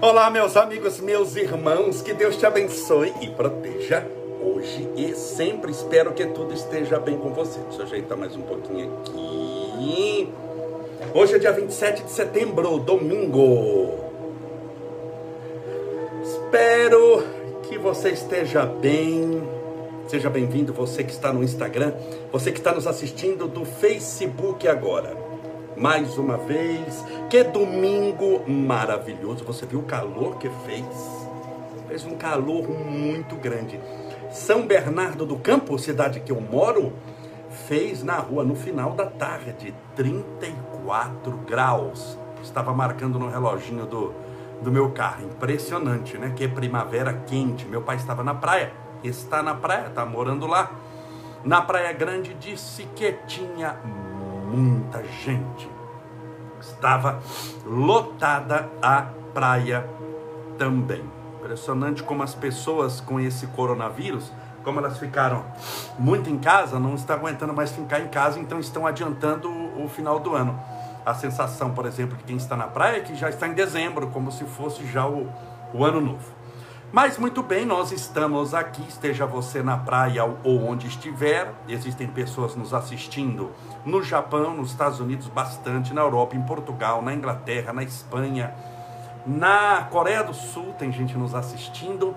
Olá, meus amigos, meus irmãos, que Deus te abençoe e proteja hoje e sempre. Espero que tudo esteja bem com você. Deixa eu ajeitar mais um pouquinho aqui. Hoje é dia 27 de setembro, domingo. Espero que você esteja bem. Seja bem-vindo, você que está no Instagram, você que está nos assistindo do Facebook agora mais uma vez. Que domingo maravilhoso. Você viu o calor que fez? Fez um calor muito grande. São Bernardo do Campo, cidade que eu moro, fez na rua no final da tarde 34 graus. Estava marcando no reloginho do, do meu carro. Impressionante, né? Que é primavera quente. Meu pai estava na praia. Está na praia, está morando lá. Na Praia Grande disse que tinha muita gente. Estava lotada a praia também. Impressionante como as pessoas com esse coronavírus, como elas ficaram muito em casa, não estão aguentando mais ficar em casa, então estão adiantando o final do ano. A sensação, por exemplo, de quem está na praia é que já está em dezembro, como se fosse já o, o ano novo. Mas muito bem, nós estamos aqui, esteja você na praia ou onde estiver. Existem pessoas nos assistindo no Japão, nos Estados Unidos, bastante, na Europa, em Portugal, na Inglaterra, na Espanha, na Coreia do Sul, tem gente nos assistindo.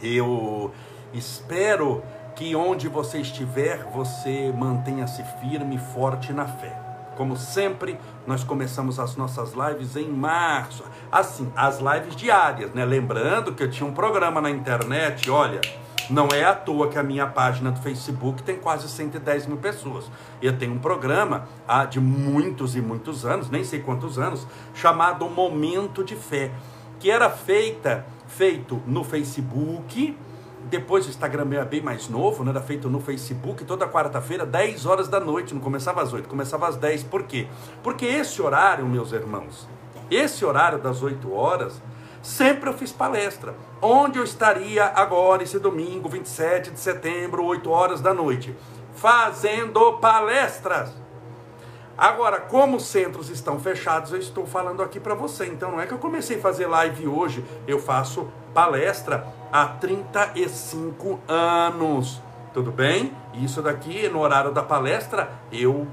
Eu espero que onde você estiver, você mantenha-se firme e forte na fé. Como sempre, nós começamos as nossas lives em março. Assim, as lives diárias, né? Lembrando que eu tinha um programa na internet, olha, não é à toa que a minha página do Facebook tem quase 110 mil pessoas. Eu tenho um programa há de muitos e muitos anos, nem sei quantos anos, chamado Momento de Fé, que era feita, feito no Facebook, depois o Instagram é bem mais novo, né? Era feito no Facebook toda quarta-feira, 10 horas da noite. Não começava às 8, começava às 10. Por quê? Porque esse horário, meus irmãos, esse horário das 8 horas, sempre eu fiz palestra. Onde eu estaria agora, esse domingo, 27 de setembro, 8 horas da noite? Fazendo palestras. Agora, como os centros estão fechados, eu estou falando aqui para você. Então, não é que eu comecei a fazer live hoje, eu faço palestra há 35 anos. Tudo bem? Isso daqui, no horário da palestra, eu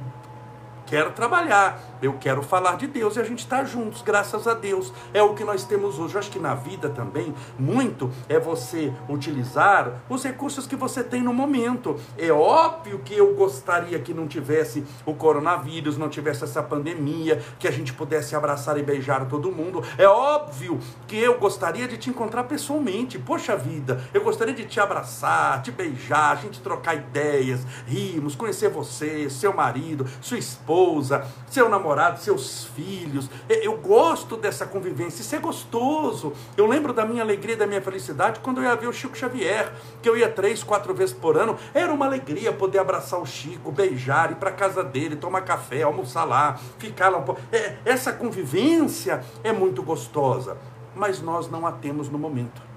quero trabalhar, eu quero falar de Deus e a gente está juntos, graças a Deus. É o que nós temos hoje. Eu acho que na vida também, muito é você utilizar os recursos que você tem no momento. É óbvio que eu gostaria que não tivesse o coronavírus, não tivesse essa pandemia, que a gente pudesse abraçar e beijar todo mundo. É óbvio que eu gostaria de te encontrar pessoalmente. Poxa vida, eu gostaria de te abraçar, te beijar, a gente trocar ideias, rimos, conhecer você, seu marido, sua esposa seu namorado, seus filhos. Eu gosto dessa convivência, isso é gostoso. Eu lembro da minha alegria, da minha felicidade quando eu ia ver o Chico Xavier, que eu ia três, quatro vezes por ano. Era uma alegria poder abraçar o Chico, beijar, ir para casa dele, tomar café, almoçar lá, ficar lá. É, essa convivência é muito gostosa, mas nós não a temos no momento.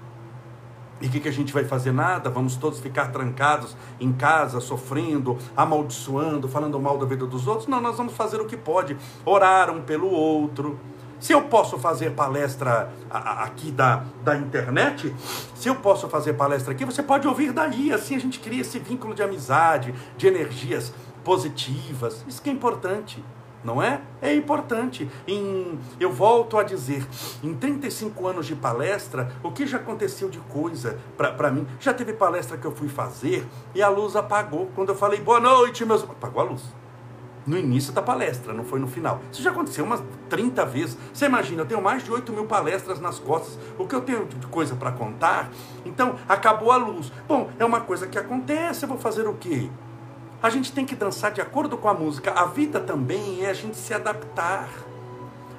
E o que, que a gente vai fazer? Nada, vamos todos ficar trancados em casa, sofrendo, amaldiçoando, falando mal da vida dos outros. Não, nós vamos fazer o que pode, orar um pelo outro. Se eu posso fazer palestra aqui da, da internet, se eu posso fazer palestra aqui, você pode ouvir daí. Assim a gente cria esse vínculo de amizade, de energias positivas. Isso que é importante não é? É importante. Em, eu volto a dizer, em 35 anos de palestra, o que já aconteceu de coisa para mim? Já teve palestra que eu fui fazer e a luz apagou. Quando eu falei boa noite, meus. Apagou a luz. No início da palestra, não foi no final. Isso já aconteceu umas 30 vezes. Você imagina, eu tenho mais de 8 mil palestras nas costas. O que eu tenho de coisa para contar? Então, acabou a luz. Bom, é uma coisa que acontece, eu vou fazer o quê? A gente tem que dançar de acordo com a música. A vida também é a gente se adaptar.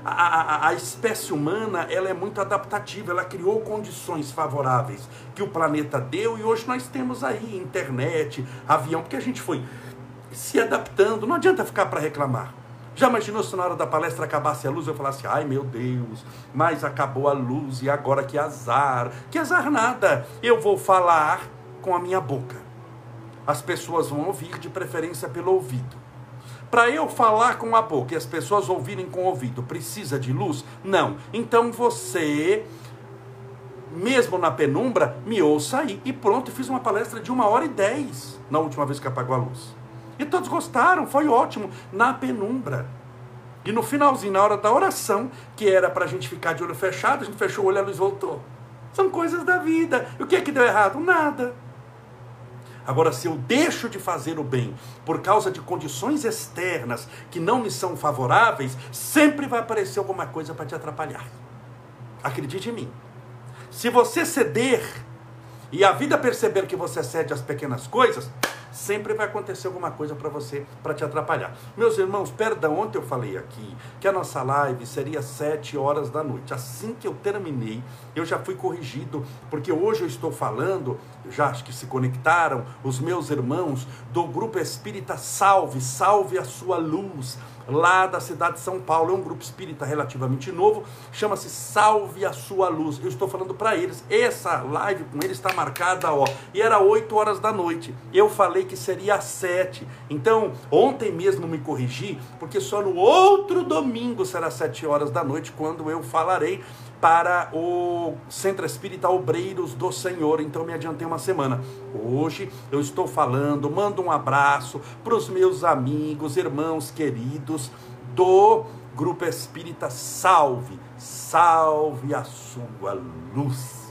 A, a, a, espécie humana ela é muito adaptativa, ela criou condições favoráveis que o planeta deu e hoje nós temos aí internet, avião, porque a gente foi se adaptando. Não adianta ficar para reclamar. Já imaginou se na hora da palestra acabasse a luz eu falasse, ai meu Deus, mas acabou a luz e agora que azar? Que azar nada, eu vou falar com a minha boca as pessoas vão ouvir, de preferência pelo ouvido. Para eu falar com a boca e as pessoas ouvirem com o ouvido, precisa de luz? Não. Então você mesmo na penumbra, me ouça aí. E pronto, fiz uma palestra de uma hora e dez na última vez que apagou a luz. E todos gostaram, foi ótimo, na penumbra. E no finalzinho, na hora da oração, que era para a gente ficar de olho fechado, a gente fechou o olho e a luz voltou. São coisas da vida. E o que é que deu errado? Nada. Agora, se eu deixo de fazer o bem por causa de condições externas que não me são favoráveis, sempre vai aparecer alguma coisa para te atrapalhar. Acredite em mim. Se você ceder e a vida perceber que você cede às pequenas coisas, sempre vai acontecer alguma coisa para você, para te atrapalhar. Meus irmãos, perdão, ontem eu falei aqui que a nossa live seria sete horas da noite. Assim que eu terminei, eu já fui corrigido, porque hoje eu estou falando, já acho que se conectaram, os meus irmãos do Grupo Espírita Salve, Salve a Sua Luz lá da cidade de São Paulo. É um grupo espírita relativamente novo, chama-se Salve a Sua Luz. Eu estou falando para eles. Essa live com eles está marcada, ó, e era 8 horas da noite. Eu falei que seria às 7. Então, ontem mesmo me corrigi, porque só no outro domingo será 7 horas da noite, quando eu falarei para o Centro Espírita Obreiros do Senhor. Então me adiantei uma semana. Hoje eu estou falando, mando um abraço para os meus amigos, irmãos queridos do Grupo Espírita Salve. Salve a sua luz.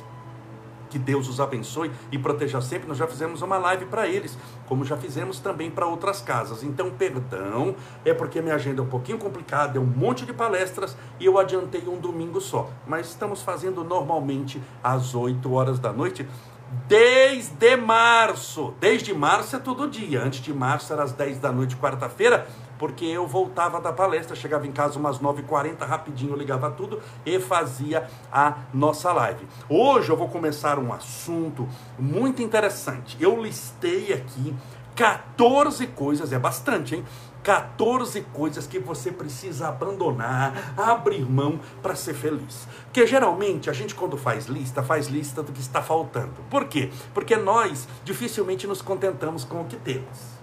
Que Deus os abençoe e proteja sempre. Nós já fizemos uma live para eles, como já fizemos também para outras casas. Então, perdão, é porque minha agenda é um pouquinho complicada, é um monte de palestras e eu adiantei um domingo só. Mas estamos fazendo normalmente às 8 horas da noite. Desde março, desde março é todo dia. Antes de março era às 10 da noite, quarta-feira porque eu voltava da palestra, chegava em casa umas 9h40, rapidinho ligava tudo e fazia a nossa live. Hoje eu vou começar um assunto muito interessante. Eu listei aqui 14 coisas, é bastante, hein? 14 coisas que você precisa abandonar, abrir mão para ser feliz. Porque geralmente a gente, quando faz lista, faz lista do que está faltando. Por quê? Porque nós dificilmente nos contentamos com o que temos.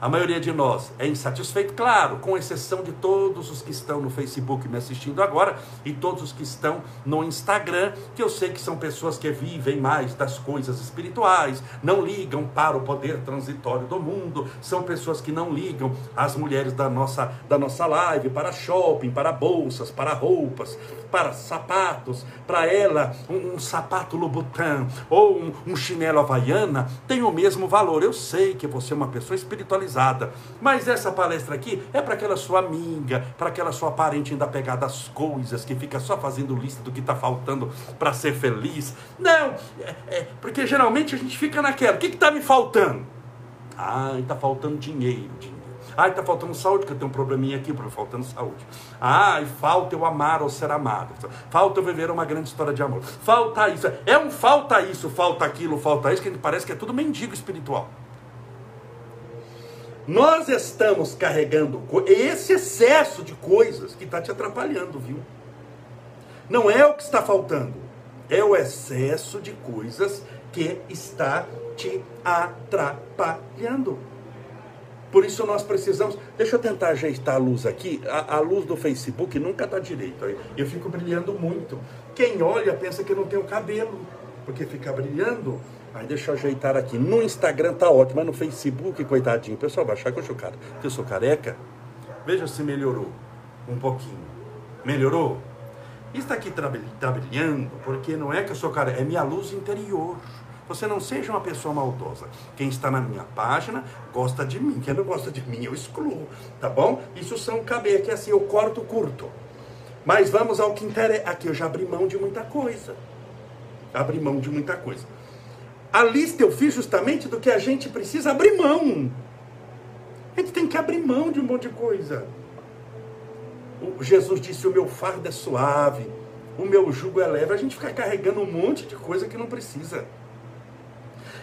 A maioria de nós é insatisfeito, claro, com exceção de todos os que estão no Facebook me assistindo agora e todos os que estão no Instagram, que eu sei que são pessoas que vivem mais das coisas espirituais, não ligam para o poder transitório do mundo, são pessoas que não ligam às mulheres da nossa, da nossa live, para shopping, para bolsas, para roupas, para sapatos, para ela um, um sapato Louboutin ou um, um chinelo Havaiana tem o mesmo valor. Eu sei que você é uma pessoa espiritualizada, mas essa palestra aqui é para aquela sua amiga, para aquela sua parente ainda pegada às coisas, que fica só fazendo lista do que está faltando para ser feliz. Não, é, é, porque geralmente a gente fica naquela, o que está me faltando? Ah, está faltando dinheiro, dinheiro. Ai, está faltando saúde, que eu tenho um probleminha aqui, faltando saúde. Ai, falta eu amar ou ser amado. Falta eu viver uma grande história de amor. Falta isso. É um falta isso, falta aquilo, falta isso, que parece que é tudo mendigo espiritual. Nós estamos carregando esse excesso de coisas que está te atrapalhando, viu? Não é o que está faltando, é o excesso de coisas que está te atrapalhando. Por isso nós precisamos. Deixa eu tentar ajeitar a luz aqui. A, a luz do Facebook nunca está direito. Eu fico brilhando muito. Quem olha pensa que eu não tenho cabelo, porque fica brilhando. Aí deixa eu ajeitar aqui. No Instagram tá ótimo, mas no Facebook, coitadinho, o pessoal vai achar que eu sou cara, que eu sou careca. Veja se melhorou um pouquinho. Melhorou? Isso aqui está brilhando, porque não é que eu sou careca, é minha luz interior. Você não seja uma pessoa maldosa. Quem está na minha página gosta de mim. Quem não gosta de mim, eu excluo. Tá bom? Isso são caber que assim, eu corto curto. Mas vamos ao que interessa. Aqui eu já abri mão de muita coisa. Abri mão de muita coisa. A lista eu fiz justamente do que a gente precisa abrir mão. A gente tem que abrir mão de um monte de coisa. O Jesus disse: O meu fardo é suave, o meu jugo é leve. A gente fica carregando um monte de coisa que não precisa.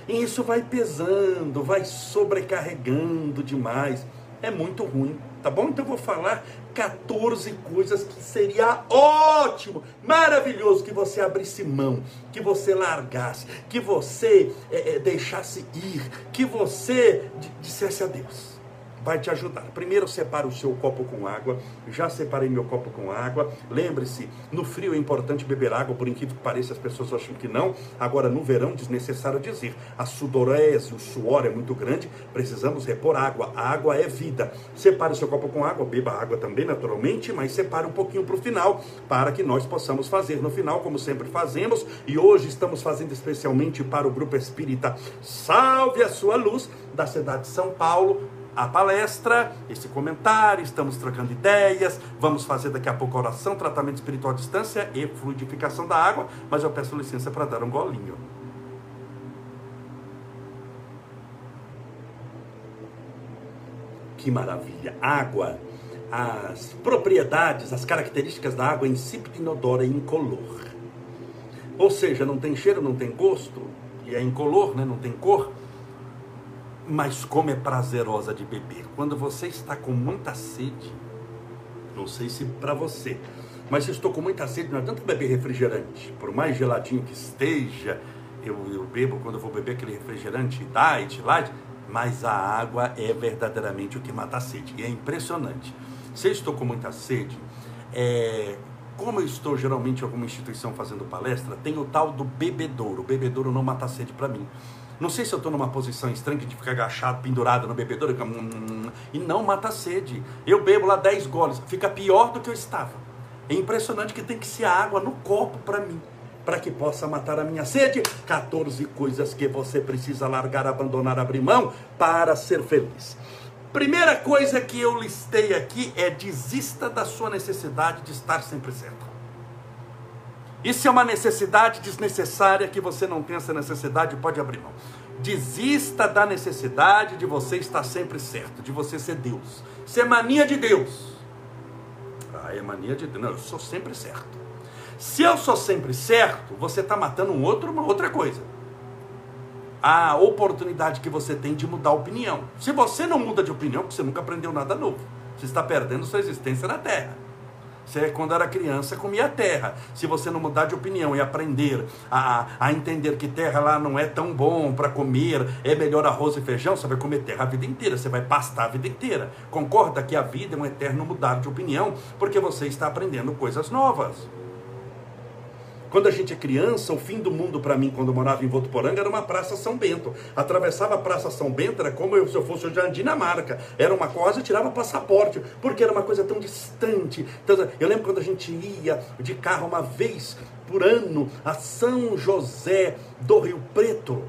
E isso vai pesando, vai sobrecarregando demais. É muito ruim, tá bom? Então eu vou falar 14 coisas que seria ótimo, maravilhoso que você abrisse mão, que você largasse, que você é, é, deixasse ir, que você dissesse a Deus. Vai te ajudar. Primeiro, separe o seu copo com água. Já separei meu copo com água. Lembre-se, no frio é importante beber água, por incrível que pareça, as pessoas acham que não. Agora, no verão, desnecessário dizer, a sudorese, o suor é muito grande, precisamos repor água. A água é vida. Separe o seu copo com água, beba água também, naturalmente, mas separe um pouquinho para o final, para que nós possamos fazer no final, como sempre fazemos. E hoje estamos fazendo especialmente para o Grupo Espírita Salve a Sua Luz, da cidade de São Paulo, a palestra, esse comentário, estamos trocando ideias, vamos fazer daqui a pouco oração, tratamento espiritual à distância e fluidificação da água, mas eu peço licença para dar um golinho. Que maravilha! Água, as propriedades, as características da água insípida, inodora e incolor. Ou seja, não tem cheiro, não tem gosto, e é incolor, né? não tem cor mas como é prazerosa de beber. Quando você está com muita sede, não sei se para você, mas se estou com muita sede, não adianta beber refrigerante. Por mais geladinho que esteja, eu, eu bebo quando eu vou beber aquele refrigerante diet, light, mas a água é verdadeiramente o que mata a sede. E é impressionante. Se eu estou com muita sede, é, como eu estou geralmente em alguma instituição fazendo palestra, tem o tal do bebedouro. O bebedouro não mata a sede para mim. Não sei se eu estou numa posição estranha de ficar agachado, pendurado no bebedouro e não mata a sede. Eu bebo lá 10 goles, fica pior do que eu estava. É impressionante que tem que ser água no copo para mim, para que possa matar a minha sede. 14 coisas que você precisa largar, abandonar, abrir mão para ser feliz. Primeira coisa que eu listei aqui é desista da sua necessidade de estar sempre certo. Isso é uma necessidade desnecessária que você não tem essa necessidade, pode abrir mão. Desista da necessidade de você estar sempre certo, de você ser Deus. Isso é mania de Deus. Ah, é mania de Deus. Não, eu sou sempre certo. Se eu sou sempre certo, você está matando um outro, uma outra coisa. A oportunidade que você tem de mudar a opinião. Se você não muda de opinião, você nunca aprendeu nada novo. Você está perdendo sua existência na Terra. Você, quando era criança, comia terra. Se você não mudar de opinião e aprender a, a entender que terra lá não é tão bom para comer, é melhor arroz e feijão, você vai comer terra a vida inteira, você vai pastar a vida inteira. Concorda que a vida é um eterno mudar de opinião, porque você está aprendendo coisas novas. Quando a gente é criança, o fim do mundo para mim, quando eu morava em Votuporanga, era uma Praça São Bento. Atravessava a Praça São Bento, era como eu, se eu fosse hoje na Dinamarca. Era uma coisa, eu tirava passaporte, porque era uma coisa tão distante. Eu lembro quando a gente ia de carro uma vez por ano a São José do Rio Preto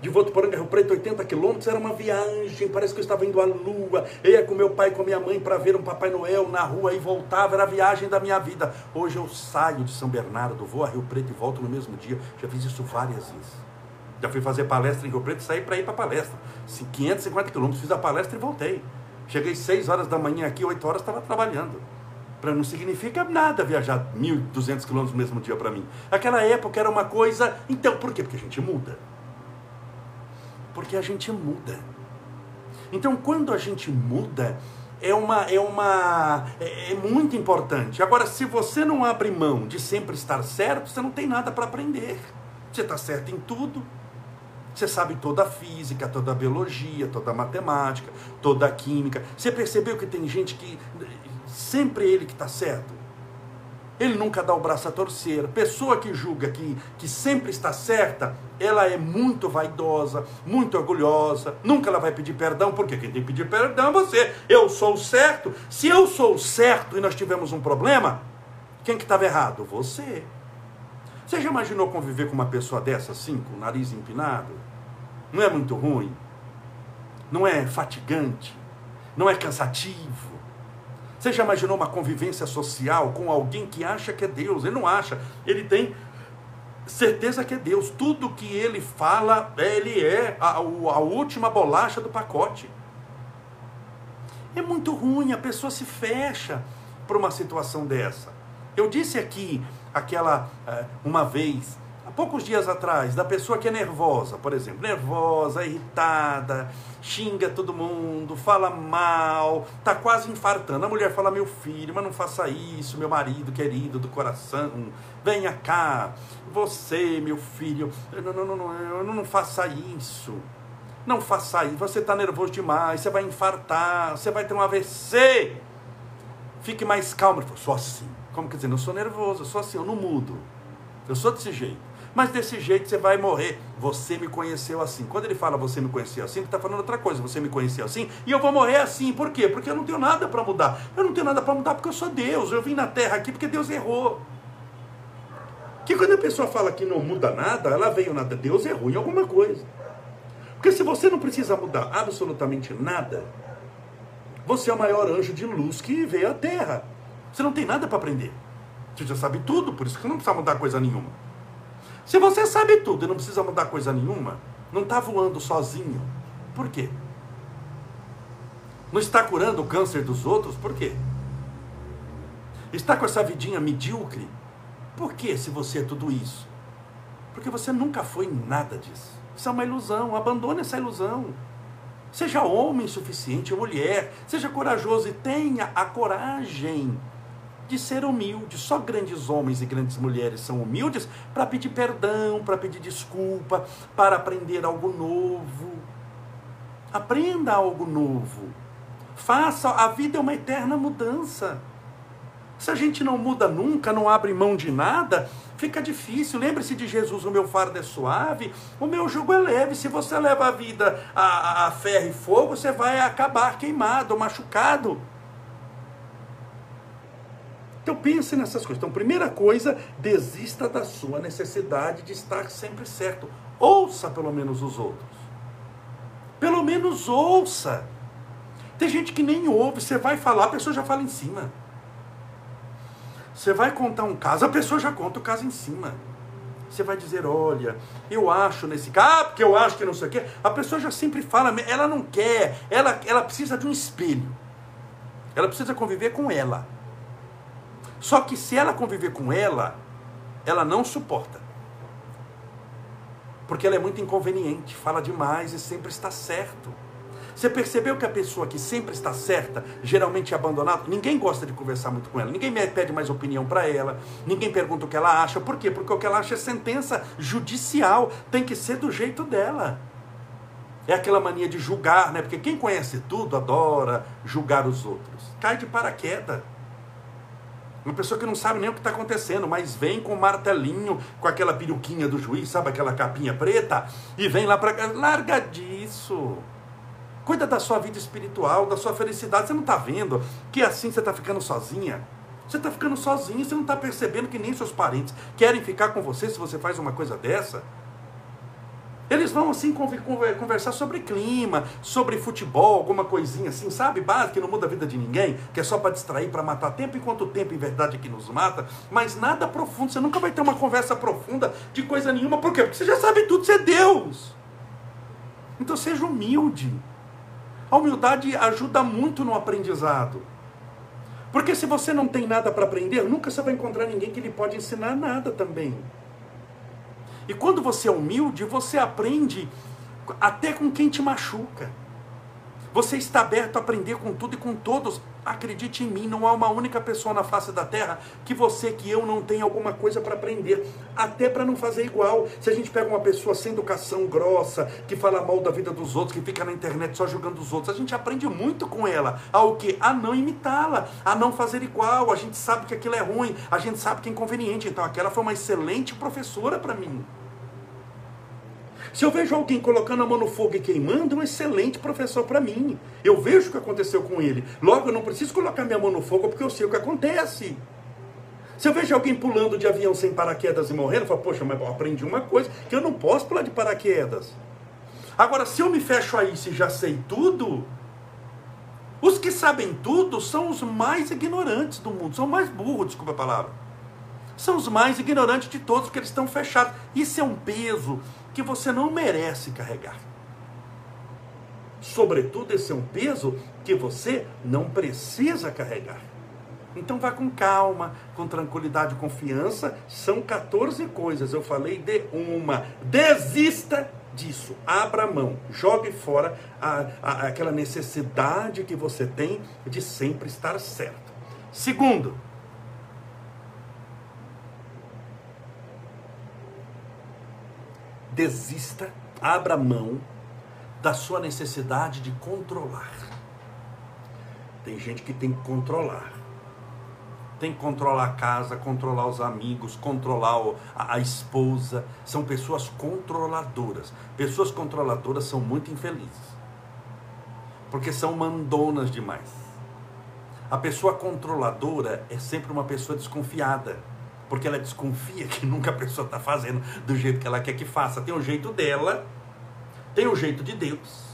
de Votuporanga, Rio Preto, 80 quilômetros, era uma viagem, parece que eu estava indo à lua, eu ia com meu pai e com minha mãe para ver um Papai Noel na rua e voltava, era a viagem da minha vida. Hoje eu saio de São Bernardo, vou a Rio Preto e volto no mesmo dia, já fiz isso várias vezes. Já fui fazer palestra em Rio Preto e saí para ir para palestra. 550 quilômetros, fiz a palestra e voltei. Cheguei 6 horas da manhã aqui, 8 horas estava trabalhando. Para não significa nada viajar 1.200 quilômetros no mesmo dia para mim. Aquela época era uma coisa. Então, por quê? Porque a gente muda. Porque a gente muda. Então, quando a gente muda, é uma é uma é, é, muito importante. Agora, se você não abre mão de sempre estar certo, você não tem nada para aprender. Você está certo em tudo. Você sabe toda a física, toda a biologia, toda a matemática, toda a química. Você percebeu que tem gente que sempre ele que está certo? Ele nunca dá o braço a torcer. Pessoa que julga que, que sempre está certa, ela é muito vaidosa, muito orgulhosa, nunca ela vai pedir perdão, porque quem tem que pedir perdão é você. Eu sou certo. Se eu sou certo e nós tivemos um problema, quem que estava errado? Você. Você já imaginou conviver com uma pessoa dessa assim, com o nariz empinado? Não é muito ruim? Não é fatigante? Não é cansativo? Você já imaginou uma convivência social com alguém que acha que é Deus? Ele não acha, ele tem certeza que é Deus. Tudo que ele fala, ele é a, a última bolacha do pacote. É muito ruim, a pessoa se fecha para uma situação dessa. Eu disse aqui, aquela, eh, uma vez, há poucos dias atrás, da pessoa que é nervosa, por exemplo, nervosa, irritada, xinga todo mundo, fala mal, tá quase infartando. A mulher fala: Meu filho, mas não faça isso, meu marido querido do coração, venha cá, você, meu filho, não, não, não, não, não, não faça isso. Não faça isso. Você está nervoso demais, você vai infartar, você vai ter um AVC. Fique mais calmo. Falou, sou assim. Como quer dizer, eu sou nervoso, eu sou assim, eu não mudo. Eu sou desse jeito. Mas desse jeito você vai morrer. Você me conheceu assim. Quando ele fala você me conheceu assim, ele está falando outra coisa. Você me conheceu assim e eu vou morrer assim. Por quê? Porque eu não tenho nada para mudar. Eu não tenho nada para mudar porque eu sou Deus. Eu vim na terra aqui porque Deus errou. Que quando a pessoa fala que não muda nada, ela veio nada. Deus errou em alguma coisa. Porque se você não precisa mudar absolutamente nada, você é o maior anjo de luz que veio à Terra. Você não tem nada para aprender. Você já sabe tudo, por isso que não precisa mudar coisa nenhuma. Se você sabe tudo e não precisa mudar coisa nenhuma, não está voando sozinho. Por quê? Não está curando o câncer dos outros? Por quê? Está com essa vidinha medíocre? Por que se você é tudo isso? Porque você nunca foi nada disso. Isso é uma ilusão. Abandone essa ilusão. Seja homem suficiente, mulher. Seja corajoso e tenha a coragem de ser humilde. Só grandes homens e grandes mulheres são humildes para pedir perdão, para pedir desculpa, para aprender algo novo. Aprenda algo novo. Faça, a vida é uma eterna mudança. Se a gente não muda nunca, não abre mão de nada, fica difícil. Lembre-se de Jesus: o meu fardo é suave, o meu jugo é leve. Se você leva a vida a, a ferro e fogo, você vai acabar queimado, machucado. Então pense nessas coisas. Então, primeira coisa, desista da sua necessidade de estar sempre certo. Ouça pelo menos os outros. Pelo menos ouça. Tem gente que nem ouve, você vai falar, a pessoa já fala em cima. Você vai contar um caso, a pessoa já conta o caso em cima. Você vai dizer, olha, eu acho nesse caso, ah, porque eu acho que não sei o quê. A pessoa já sempre fala, ela não quer, ela, ela precisa de um espelho. Ela precisa conviver com ela. Só que se ela conviver com ela, ela não suporta. Porque ela é muito inconveniente, fala demais e sempre está certo. Você percebeu que a pessoa que sempre está certa, geralmente é abandonada? Ninguém gosta de conversar muito com ela, ninguém pede mais opinião para ela, ninguém pergunta o que ela acha. Por quê? Porque o que ela acha é sentença judicial, tem que ser do jeito dela. É aquela mania de julgar, né? Porque quem conhece tudo adora julgar os outros. Cai de paraquedas. Uma pessoa que não sabe nem o que está acontecendo, mas vem com o martelinho, com aquela peruquinha do juiz, sabe aquela capinha preta? E vem lá para cá. Larga disso. Cuida da sua vida espiritual, da sua felicidade. Você não está vendo que assim você está ficando sozinha? Você está ficando sozinho, você não está percebendo que nem seus parentes querem ficar com você se você faz uma coisa dessa? Eles vão assim conversar sobre clima, sobre futebol, alguma coisinha assim, sabe? Básico, que não muda a vida de ninguém, que é só para distrair, para matar tempo, enquanto o tempo em verdade é que nos mata, mas nada profundo. Você nunca vai ter uma conversa profunda de coisa nenhuma. Por quê? Porque você já sabe tudo, você é Deus. Então seja humilde. A humildade ajuda muito no aprendizado. Porque se você não tem nada para aprender, nunca você vai encontrar ninguém que lhe pode ensinar nada também. E quando você é humilde, você aprende até com quem te machuca. Você está aberto a aprender com tudo e com todos. Acredite em mim, não há uma única pessoa na face da terra que você, que eu, não tenha alguma coisa para aprender. Até para não fazer igual. Se a gente pega uma pessoa sem educação grossa, que fala mal da vida dos outros, que fica na internet só julgando os outros, a gente aprende muito com ela. Ao que? A não imitá-la, a não fazer igual. A gente sabe que aquilo é ruim, a gente sabe que é inconveniente. Então aquela foi uma excelente professora para mim. Se eu vejo alguém colocando a mão no fogo e queimando, é um excelente professor para mim. Eu vejo o que aconteceu com ele. Logo, eu não preciso colocar minha mão no fogo porque eu sei o que acontece. Se eu vejo alguém pulando de avião sem paraquedas e morrendo, eu falo, poxa, mas eu aprendi uma coisa, que eu não posso pular de paraquedas. Agora, se eu me fecho aí se já sei tudo, os que sabem tudo são os mais ignorantes do mundo, são mais burros, desculpa a palavra. São os mais ignorantes de todos, porque eles estão fechados. Isso é um peso que você não merece carregar. Sobretudo, esse é um peso que você não precisa carregar. Então vá com calma, com tranquilidade confiança. São 14 coisas. Eu falei de uma. Desista disso. Abra mão. Jogue fora a, a, aquela necessidade que você tem de sempre estar certo. Segundo, desista, abra mão da sua necessidade de controlar. Tem gente que tem que controlar. Tem que controlar a casa, controlar os amigos, controlar a, a esposa. São pessoas controladoras. Pessoas controladoras são muito infelizes. Porque são mandonas demais. A pessoa controladora é sempre uma pessoa desconfiada. Porque ela desconfia que nunca a pessoa está fazendo do jeito que ela quer que faça. Tem o jeito dela, tem o jeito de Deus.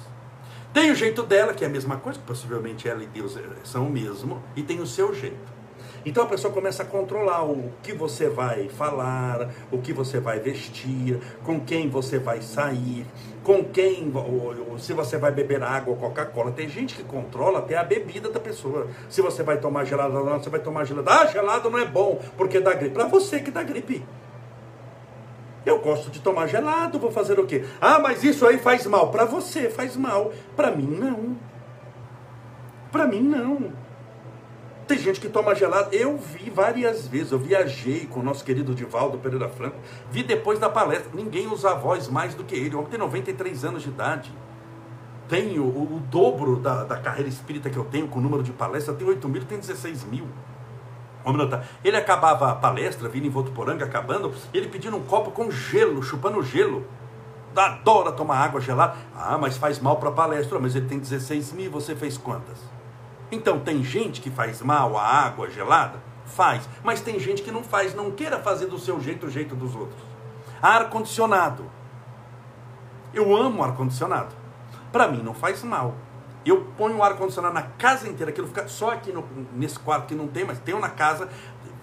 Tem o jeito dela, que é a mesma coisa, que possivelmente ela e Deus são o mesmo, e tem o seu jeito. Então a pessoa começa a controlar o que você vai falar, o que você vai vestir, com quem você vai sair, com quem, se você vai beber água ou Coca-Cola. Tem gente que controla até a bebida da pessoa. Se você vai tomar gelado ou não, você vai tomar gelado. Ah, gelado não é bom, porque dá gripe. Para você que dá gripe. Eu gosto de tomar gelado, vou fazer o quê? Ah, mas isso aí faz mal. Para você faz mal. Para mim, não. Para mim, não. Tem gente que toma gelado. Eu vi várias vezes. Eu viajei com o nosso querido Divaldo Pereira Franco. Vi depois da palestra. Ninguém usa a voz mais do que ele. O homem tem 93 anos de idade. Tenho o, o dobro da, da, carreira espírita que eu tenho com o número de palestras. Tenho 8 mil, tem 16 mil. Ele acabava a palestra, vindo em Votuporanga, acabando, ele pedindo um copo com gelo, chupando gelo. Adora tomar água gelada. Ah, mas faz mal para a palestra. Mas ele tem 16 mil, você fez quantas? Então, tem gente que faz mal a água gelada? Faz. Mas tem gente que não faz, não queira fazer do seu jeito o jeito dos outros. Ar-condicionado. Eu amo ar-condicionado. Para mim não faz mal. Eu ponho o ar-condicionado na casa inteira, aquilo fica só aqui no, nesse quarto que não tem, mas tem na casa,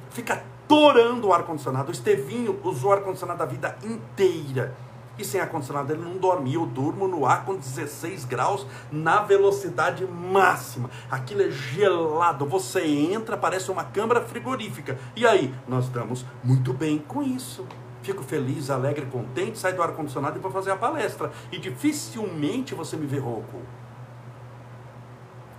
fica torando o ar-condicionado. O Estevinho usou ar-condicionado a vida inteira. E sem ar-condicionado ele não dorme. Eu durmo no ar com 16 graus na velocidade máxima. Aquilo é gelado. Você entra, parece uma câmara frigorífica. E aí, nós estamos muito bem com isso. Fico feliz, alegre, contente, saio do ar-condicionado e vou fazer a palestra. E dificilmente você me vê rouco.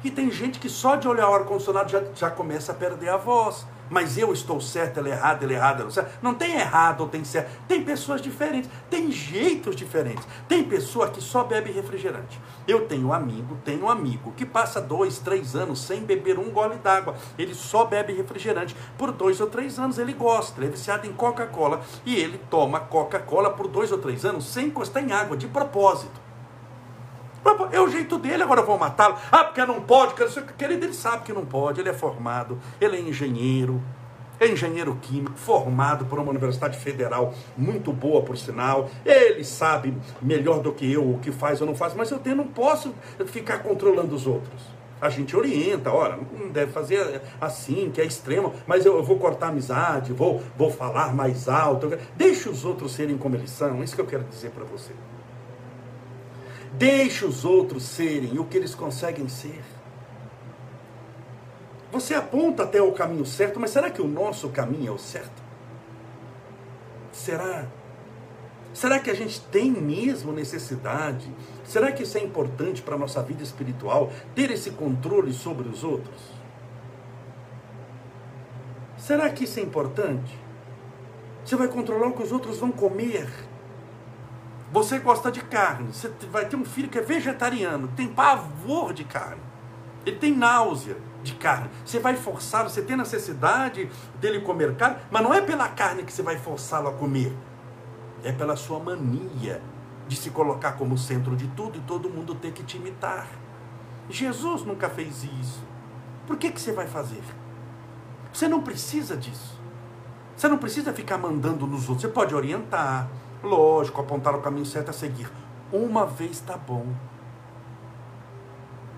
E tem gente que só de olhar o ar-condicionado já, já começa a perder a voz mas eu estou certo, ela é errada, ela é errada, não, não tem errado ou tem certo. Tem pessoas diferentes, tem jeitos diferentes. Tem pessoa que só bebe refrigerante. Eu tenho um amigo, tenho um amigo que passa dois, três anos sem beber um gole d'água. Ele só bebe refrigerante. Por dois ou três anos ele gosta, ele é viciado em Coca-Cola. E ele toma Coca-Cola por dois ou três anos sem encostar em água, de propósito. É o jeito dele, agora eu vou matá-lo. Ah, porque não pode. Querido, ele sabe que não pode. Ele é formado, ele é engenheiro, é engenheiro químico, formado por uma universidade federal muito boa, por sinal. Ele sabe melhor do que eu o que faz ou não faz, mas eu tenho, não posso ficar controlando os outros. A gente orienta, olha, não deve fazer assim, que é extremo, mas eu, eu vou cortar amizade, vou, vou falar mais alto. Deixe os outros serem como eles são, é isso que eu quero dizer para você. Deixe os outros serem o que eles conseguem ser. Você aponta até o caminho certo, mas será que o nosso caminho é o certo? Será? Será que a gente tem mesmo necessidade? Será que isso é importante para a nossa vida espiritual? Ter esse controle sobre os outros? Será que isso é importante? Você vai controlar o que os outros vão comer? Você gosta de carne, você vai ter um filho que é vegetariano, tem pavor de carne, ele tem náusea de carne. Você vai forçá-lo, você tem necessidade dele comer carne, mas não é pela carne que você vai forçá-lo a comer, é pela sua mania de se colocar como centro de tudo e todo mundo ter que te imitar. Jesus nunca fez isso. Por que, que você vai fazer? Você não precisa disso. Você não precisa ficar mandando nos outros. Você pode orientar, Lógico, apontar o caminho certo a seguir. Uma vez está bom.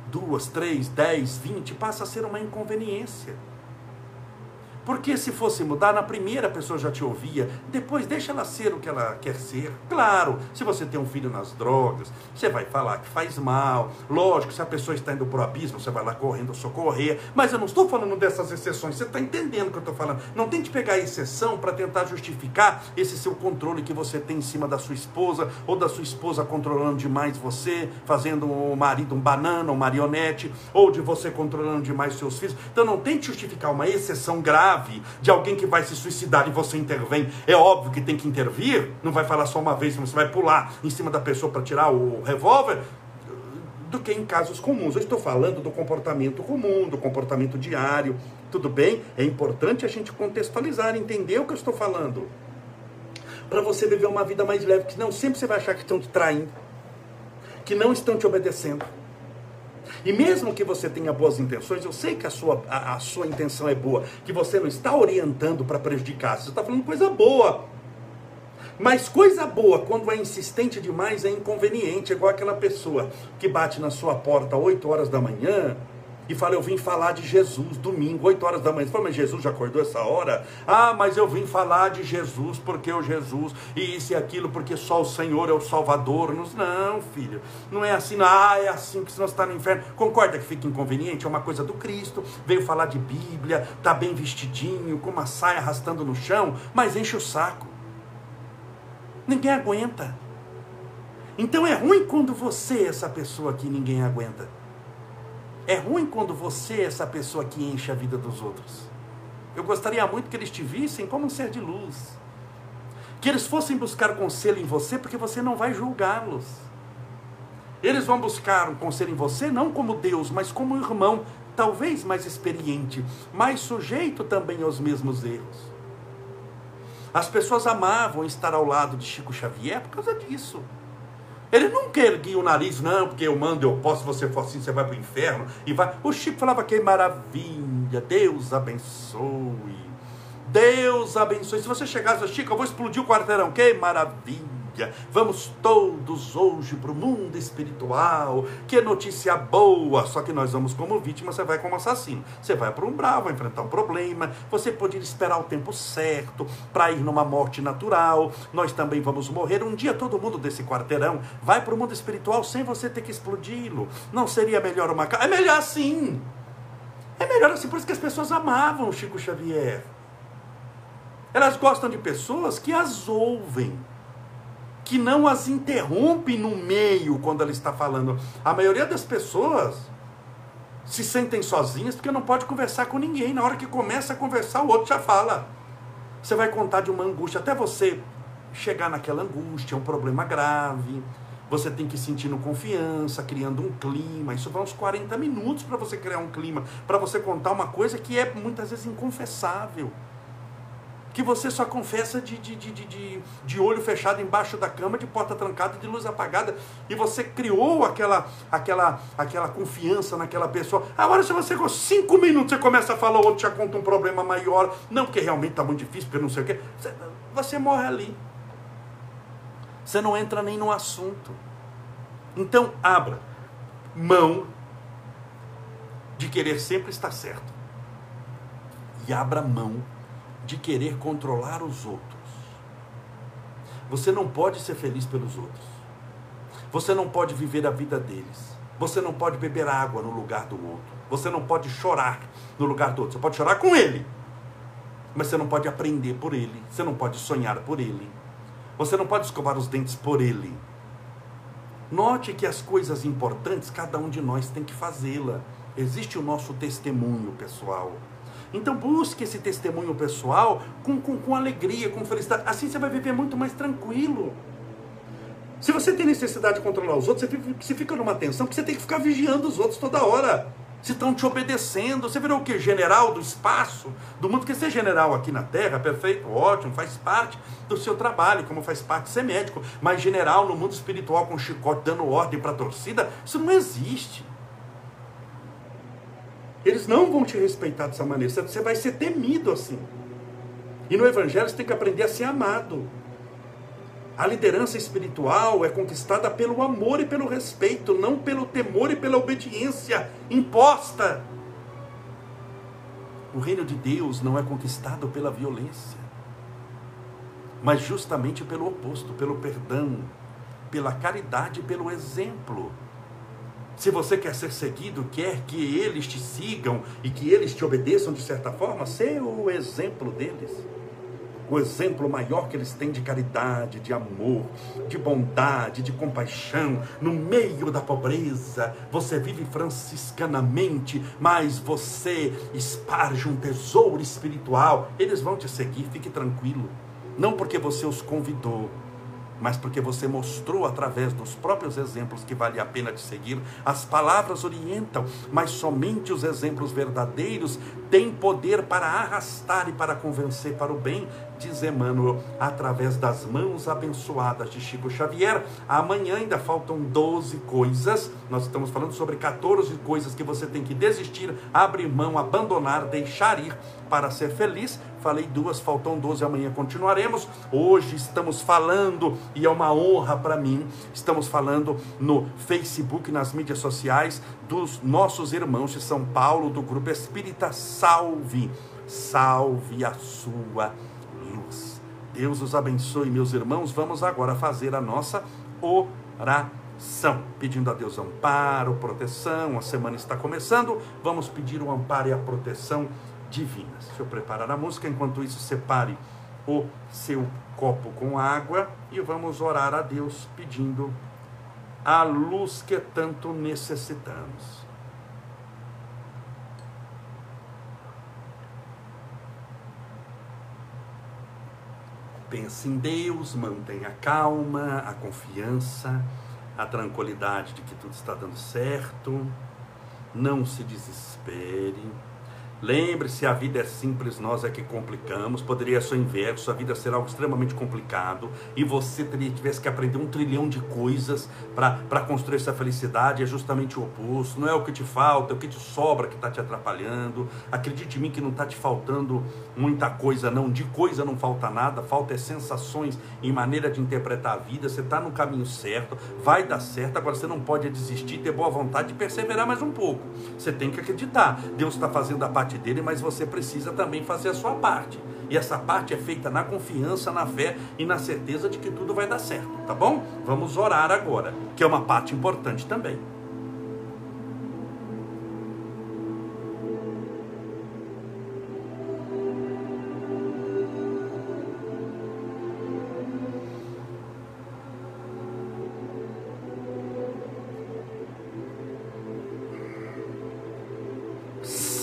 Duas, três, dez, vinte, passa a ser uma inconveniência. Porque se fosse mudar, na primeira pessoa já te ouvia, depois deixa ela ser o que ela quer ser. Claro, se você tem um filho nas drogas, você vai falar que faz mal. Lógico, se a pessoa está indo para o abismo, você vai lá correndo socorrer. Mas eu não estou falando dessas exceções, você está entendendo o que eu estou falando. Não tente pegar a exceção para tentar justificar esse seu controle que você tem em cima da sua esposa, ou da sua esposa controlando demais você, fazendo o marido um banana, um marionete, ou de você controlando demais seus filhos. Então não tente justificar uma exceção grave grave de alguém que vai se suicidar e você intervém, é óbvio que tem que intervir, não vai falar só uma vez, você vai pular em cima da pessoa para tirar o revólver. do que em casos comuns. Eu estou falando do comportamento comum, do comportamento diário. Tudo bem? É importante a gente contextualizar, entender o que eu estou falando. Para você viver uma vida mais leve, que não sempre você vai achar que estão te traindo, que não estão te obedecendo. E mesmo que você tenha boas intenções, eu sei que a sua, a, a sua intenção é boa, que você não está orientando para prejudicar, você está falando coisa boa. Mas coisa boa, quando é insistente demais, é inconveniente. É igual aquela pessoa que bate na sua porta 8 horas da manhã e fala: Eu vim falar de Jesus, domingo, 8 horas da manhã. Você fala, mas Jesus já acordou essa hora? Ah, mas eu vim falar de Jesus, porque o Jesus, e isso e aquilo, porque só o Senhor é o Salvador. Não, filho, não é assim, não. ah, é assim que senão você está no inferno. Concorda que fica inconveniente? É uma coisa do Cristo, veio falar de Bíblia, tá bem vestidinho, com uma saia arrastando no chão, mas enche o saco. Ninguém aguenta. Então é ruim quando você é essa pessoa que ninguém aguenta. É ruim quando você é essa pessoa que enche a vida dos outros. Eu gostaria muito que eles te vissem como um ser de luz. Que eles fossem buscar conselho em você, porque você não vai julgá-los. Eles vão buscar um conselho em você não como Deus, mas como irmão, talvez mais experiente, mais sujeito também aos mesmos erros. As pessoas amavam estar ao lado de Chico Xavier por causa disso. Ele nunca erguia o nariz, não, porque eu mando, eu posso, se você for assim, você vai para o inferno. E vai. O Chico falava que maravilha, Deus abençoe. Deus abençoe. Se você chegasse, Chico, eu vou explodir o quarteirão, que maravilha. Vamos todos hoje para o mundo espiritual. Que notícia boa! Só que nós vamos como vítima, você vai como assassino. Você vai para um bravo, vai enfrentar um problema. Você pode esperar o tempo certo para ir numa morte natural. Nós também vamos morrer. Um dia todo mundo desse quarteirão vai para o mundo espiritual sem você ter que explodi-lo. Não seria melhor uma? É melhor assim. É melhor assim, por isso que as pessoas amavam Chico Xavier. Elas gostam de pessoas que as ouvem que não as interrompe no meio quando ela está falando. A maioria das pessoas se sentem sozinhas porque não pode conversar com ninguém. Na hora que começa a conversar, o outro já fala. Você vai contar de uma angústia, até você chegar naquela angústia, um problema grave. Você tem que ir sentindo confiança, criando um clima. Isso vai uns 40 minutos para você criar um clima, para você contar uma coisa que é muitas vezes inconfessável que você só confessa de, de, de, de, de olho fechado embaixo da cama, de porta trancada, de luz apagada, e você criou aquela, aquela, aquela confiança naquela pessoa. Agora, se você com cinco minutos você começa a falar, o outro já conta um problema maior, não porque realmente está muito difícil, porque não sei o quê, você, você morre ali. Você não entra nem no assunto. Então, abra mão de querer sempre estar certo. E abra mão de querer controlar os outros. Você não pode ser feliz pelos outros. Você não pode viver a vida deles. Você não pode beber água no lugar do outro. Você não pode chorar no lugar do outro. Você pode chorar com ele. Mas você não pode aprender por ele. Você não pode sonhar por ele. Você não pode escovar os dentes por ele. Note que as coisas importantes, cada um de nós tem que fazê-la. Existe o nosso testemunho pessoal. Então busque esse testemunho pessoal com, com, com alegria, com felicidade. Assim você vai viver muito mais tranquilo. Se você tem necessidade de controlar os outros, você fica, você fica numa tensão, porque você tem que ficar vigiando os outros toda hora. Se estão te obedecendo, você virou o quê? General do espaço, do mundo. Porque ser general aqui na Terra, perfeito, ótimo, faz parte do seu trabalho, como faz parte ser médico. Mas general no mundo espiritual com chicote dando ordem para a torcida, isso não existe. Eles não vão te respeitar dessa maneira. Você vai ser temido assim. E no Evangelho você tem que aprender a ser amado. A liderança espiritual é conquistada pelo amor e pelo respeito, não pelo temor e pela obediência imposta. O reino de Deus não é conquistado pela violência, mas justamente pelo oposto, pelo perdão, pela caridade e pelo exemplo. Se você quer ser seguido, quer que eles te sigam e que eles te obedeçam de certa forma, seja o exemplo deles. O exemplo maior que eles têm de caridade, de amor, de bondade, de compaixão, no meio da pobreza, você vive franciscanamente, mas você esparge um tesouro espiritual. Eles vão te seguir, fique tranquilo. Não porque você os convidou, mas porque você mostrou através dos próprios exemplos que vale a pena de seguir. As palavras orientam, mas somente os exemplos verdadeiros têm poder para arrastar e para convencer para o bem, diz Emmanuel, através das mãos abençoadas de Chico Xavier. Amanhã ainda faltam 12 coisas, nós estamos falando sobre 14 coisas que você tem que desistir, abrir mão, abandonar, deixar ir para ser feliz. Falei duas, faltam 12, amanhã continuaremos. Hoje estamos falando, e é uma honra para mim, estamos falando no Facebook, nas mídias sociais, dos nossos irmãos de São Paulo, do Grupo Espírita Salve, salve a sua. Deus os abençoe, meus irmãos. Vamos agora fazer a nossa oração, pedindo a Deus amparo, proteção. A semana está começando, vamos pedir o amparo e a proteção divinas. Deixa eu preparar a música, enquanto isso, separe o seu copo com água e vamos orar a Deus pedindo a luz que tanto necessitamos. Pense em Deus, mantenha a calma, a confiança, a tranquilidade de que tudo está dando certo. Não se desespere Lembre-se, a vida é simples, nós é que complicamos. Poderia ser o inverso, a vida ser algo extremamente complicado e você teria, tivesse que aprender um trilhão de coisas para construir essa felicidade. É justamente o oposto. Não é o que te falta, é o que te sobra que está te atrapalhando. Acredite em mim que não está te faltando muita coisa, não. De coisa não falta nada, falta é sensações e maneira de interpretar a vida. Você está no caminho certo, vai dar certo. Agora você não pode desistir, ter boa vontade de perseverar mais um pouco. Você tem que acreditar. Deus está fazendo a parte parte dele, mas você precisa também fazer a sua parte. E essa parte é feita na confiança, na fé e na certeza de que tudo vai dar certo, tá bom? Vamos orar agora, que é uma parte importante também.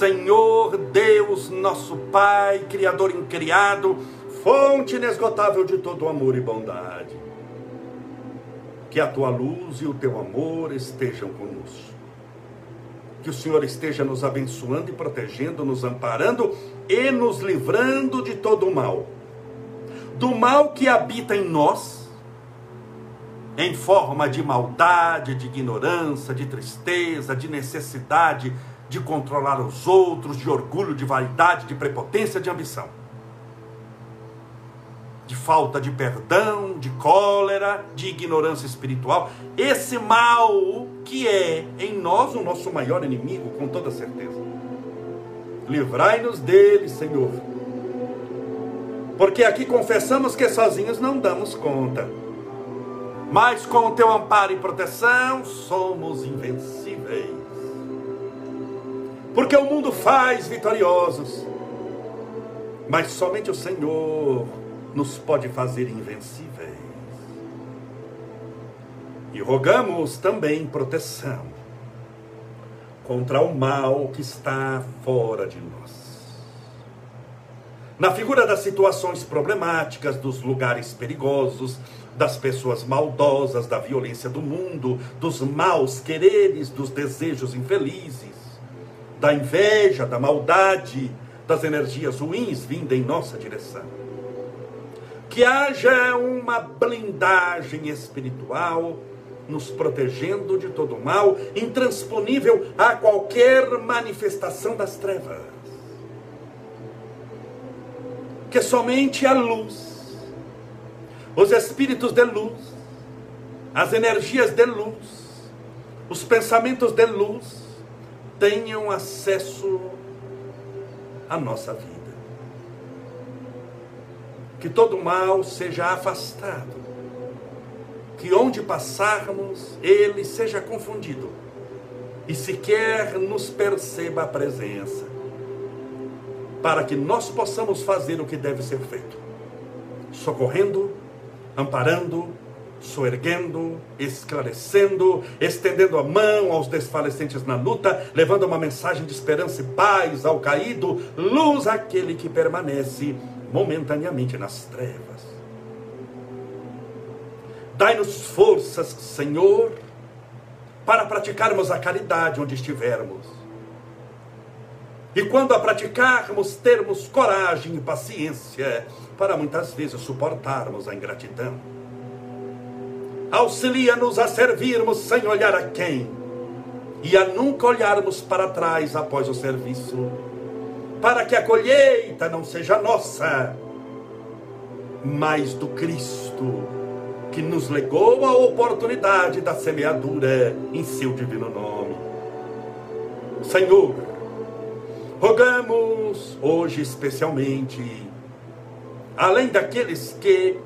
Senhor Deus, nosso Pai, Criador incriado, fonte inesgotável de todo amor e bondade. Que a tua luz e o teu amor estejam conosco. Que o Senhor esteja nos abençoando e protegendo, nos amparando e nos livrando de todo o mal. Do mal que habita em nós, em forma de maldade, de ignorância, de tristeza, de necessidade, de controlar os outros, de orgulho, de vaidade, de prepotência, de ambição, de falta de perdão, de cólera, de ignorância espiritual. Esse mal que é em nós o nosso maior inimigo, com toda certeza. Livrai-nos dele, Senhor. Porque aqui confessamos que sozinhos não damos conta. Mas com o teu amparo e proteção somos invencíveis porque o mundo faz vitoriosos, mas somente o Senhor nos pode fazer invencíveis. E rogamos também proteção contra o mal que está fora de nós. Na figura das situações problemáticas, dos lugares perigosos, das pessoas maldosas, da violência do mundo, dos maus quereres, dos desejos infelizes da inveja, da maldade, das energias ruins vindo em nossa direção. Que haja uma blindagem espiritual nos protegendo de todo mal, intransponível a qualquer manifestação das trevas. Que somente a luz, os espíritos de luz, as energias de luz, os pensamentos de luz, tenham acesso à nossa vida. Que todo mal seja afastado. Que onde passarmos, ele seja confundido. E sequer nos perceba a presença. Para que nós possamos fazer o que deve ser feito: socorrendo, amparando, soerguendo, esclarecendo, estendendo a mão aos desfalecentes na luta, levando uma mensagem de esperança e paz ao caído, luz àquele que permanece momentaneamente nas trevas. Dai-nos forças, Senhor, para praticarmos a caridade onde estivermos. E quando a praticarmos, termos coragem e paciência para muitas vezes suportarmos a ingratidão. Auxilia-nos a servirmos sem olhar a quem e a nunca olharmos para trás após o serviço, para que a colheita não seja nossa, mas do Cristo, que nos legou a oportunidade da semeadura em seu divino nome. Senhor, rogamos hoje especialmente, além daqueles que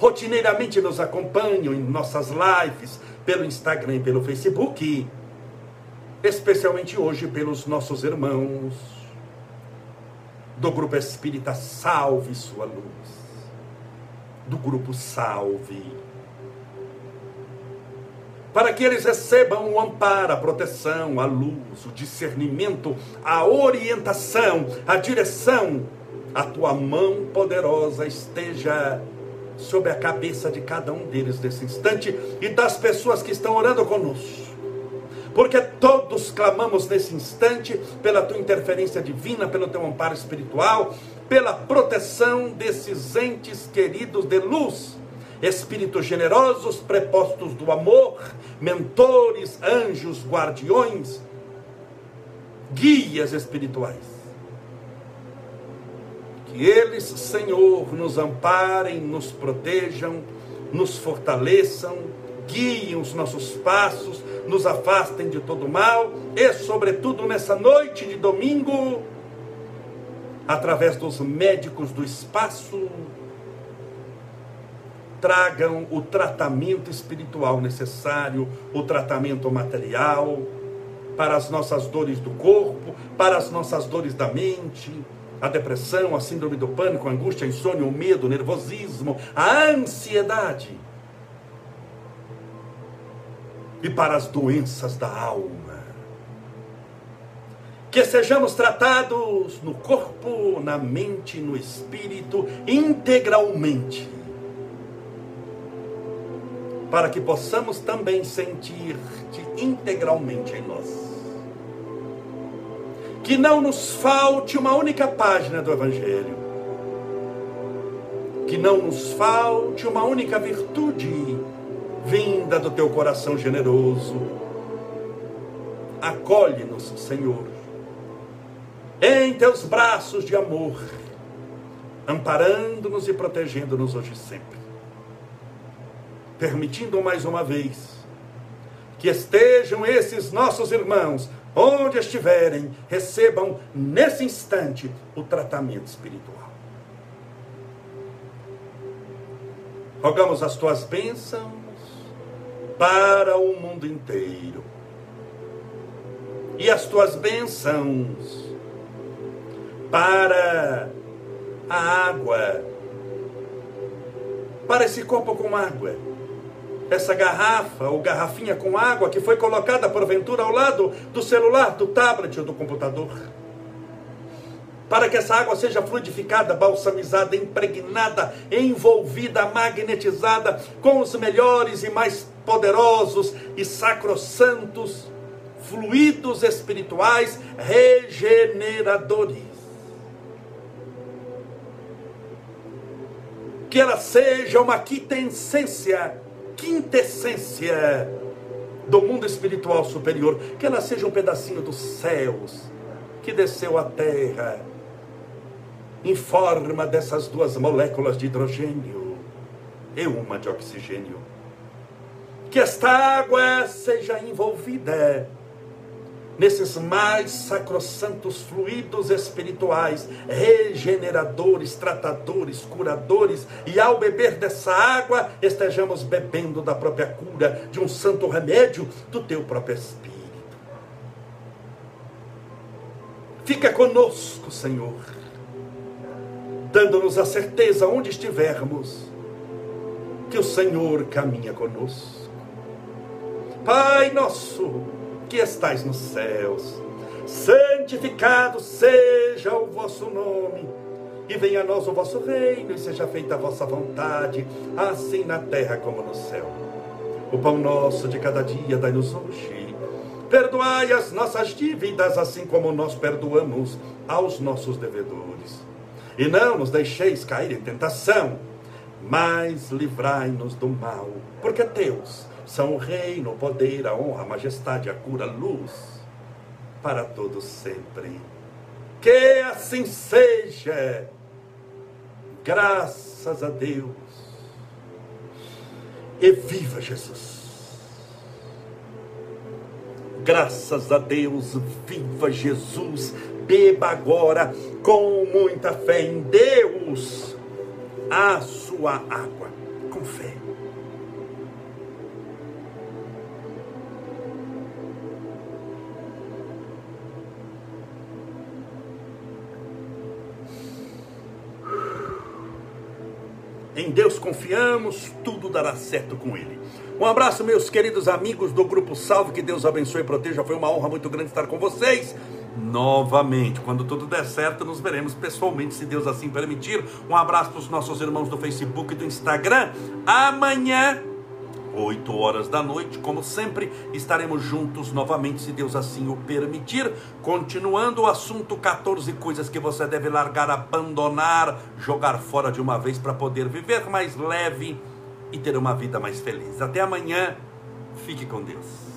rotineiramente nos acompanham em nossas lives, pelo Instagram e pelo Facebook, especialmente hoje pelos nossos irmãos do grupo espírita Salve Sua Luz do grupo Salve. Para que eles recebam o amparo, a proteção, a luz, o discernimento, a orientação, a direção, a tua mão poderosa esteja sobre a cabeça de cada um deles nesse instante e das pessoas que estão orando conosco. Porque todos clamamos nesse instante pela tua interferência divina, pelo teu amparo espiritual, pela proteção desses entes queridos de luz, espíritos generosos, prepostos do amor, mentores, anjos, guardiões, guias espirituais. Que eles, Senhor, nos amparem, nos protejam, nos fortaleçam, guiem os nossos passos, nos afastem de todo mal e, sobretudo, nessa noite de domingo, através dos médicos do espaço, tragam o tratamento espiritual necessário, o tratamento material, para as nossas dores do corpo, para as nossas dores da mente, a depressão, a síndrome do pânico, a angústia, a insônia, o medo, o nervosismo, a ansiedade. E para as doenças da alma que sejamos tratados no corpo, na mente, no espírito, integralmente, para que possamos também sentir-te integralmente em nós. Que não nos falte uma única página do Evangelho, que não nos falte uma única virtude vinda do teu coração generoso. Acolhe-nos, Senhor em teus braços de amor, amparando-nos e protegendo-nos hoje e sempre. Permitindo mais uma vez que estejam esses nossos irmãos, onde estiverem, recebam nesse instante o tratamento espiritual. Rogamos as tuas bênçãos para o mundo inteiro. E as tuas bênçãos para a água, para esse copo com água, essa garrafa ou garrafinha com água que foi colocada porventura ao lado do celular, do tablet ou do computador. Para que essa água seja fluidificada, balsamizada, impregnada, envolvida, magnetizada com os melhores e mais poderosos e sacrossantos fluidos espirituais regeneradores que ela seja uma quintessência, quintessência do mundo espiritual superior, que ela seja um pedacinho dos céus que desceu à terra em forma dessas duas moléculas de hidrogênio e uma de oxigênio. Que esta água seja envolvida nesses mais sacrossantos fluidos espirituais, regeneradores, tratadores, curadores, e ao beber dessa água, estejamos bebendo da própria cura, de um santo remédio do teu próprio Espírito. Fica conosco, Senhor, dando-nos a certeza onde estivermos, que o Senhor caminha conosco. Pai nosso, que estais nos céus, santificado seja o vosso nome. E venha a nós o vosso reino, e seja feita a vossa vontade, assim na terra como no céu. O pão nosso de cada dia dai-nos hoje. Perdoai as nossas dívidas, assim como nós perdoamos aos nossos devedores. E não nos deixeis cair em tentação, mas livrai-nos do mal, porque teus são o reino, o poder, a honra, a majestade, a cura, a luz, para todos sempre. Que assim seja. Graças a Deus. E viva Jesus. Graças a Deus, viva Jesus. Beba agora com muita fé em Deus a sua água, Em Deus confiamos, tudo dará certo com Ele. Um abraço, meus queridos amigos do Grupo Salve, que Deus abençoe e proteja. Foi uma honra muito grande estar com vocês. Novamente, quando tudo der certo, nos veremos pessoalmente, se Deus assim permitir. Um abraço para os nossos irmãos do Facebook e do Instagram. Amanhã 8 horas da noite, como sempre, estaremos juntos novamente, se Deus assim o permitir. Continuando o assunto: 14 coisas que você deve largar, abandonar, jogar fora de uma vez para poder viver mais leve e ter uma vida mais feliz. Até amanhã, fique com Deus.